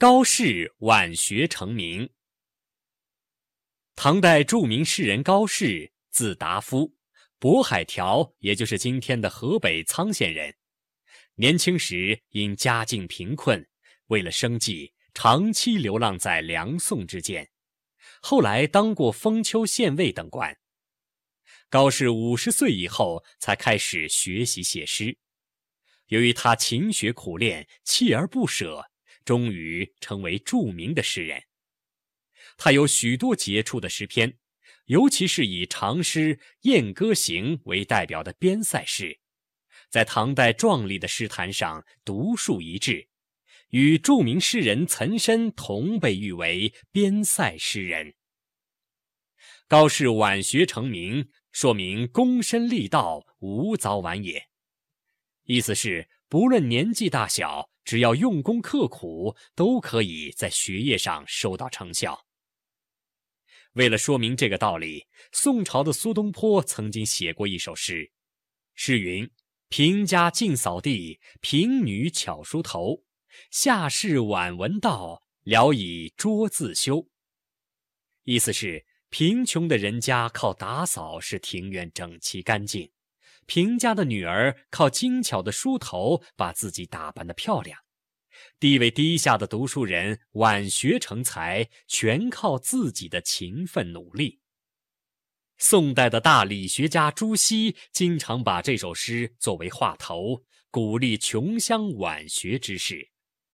高适晚学成名。唐代著名诗人高适，字达夫，渤海条，也就是今天的河北沧县人。年轻时因家境贫困，为了生计，长期流浪在梁宋之间。后来当过封丘县尉等官。高适五十岁以后才开始学习写诗。由于他勤学苦练，锲而不舍。终于成为著名的诗人。他有许多杰出的诗篇，尤其是以长诗《燕歌行》为代表的边塞诗，在唐代壮丽的诗坛上独树一帜，与著名诗人岑参同被誉为边塞诗人。高适晚学成名，说明躬身立道，无早晚也。意思是，不论年纪大小。只要用功刻苦，都可以在学业上收到成效。为了说明这个道理，宋朝的苏东坡曾经写过一首诗，诗云：“平家尽扫地，平女巧梳头。下士晚闻道，聊以桌自修。”意思是，贫穷的人家靠打扫使庭院整齐干净。平家的女儿靠精巧的梳头把自己打扮的漂亮，地位低下的读书人晚学成才，全靠自己的勤奋努力。宋代的大理学家朱熹经常把这首诗作为话头，鼓励穷乡晚学之士。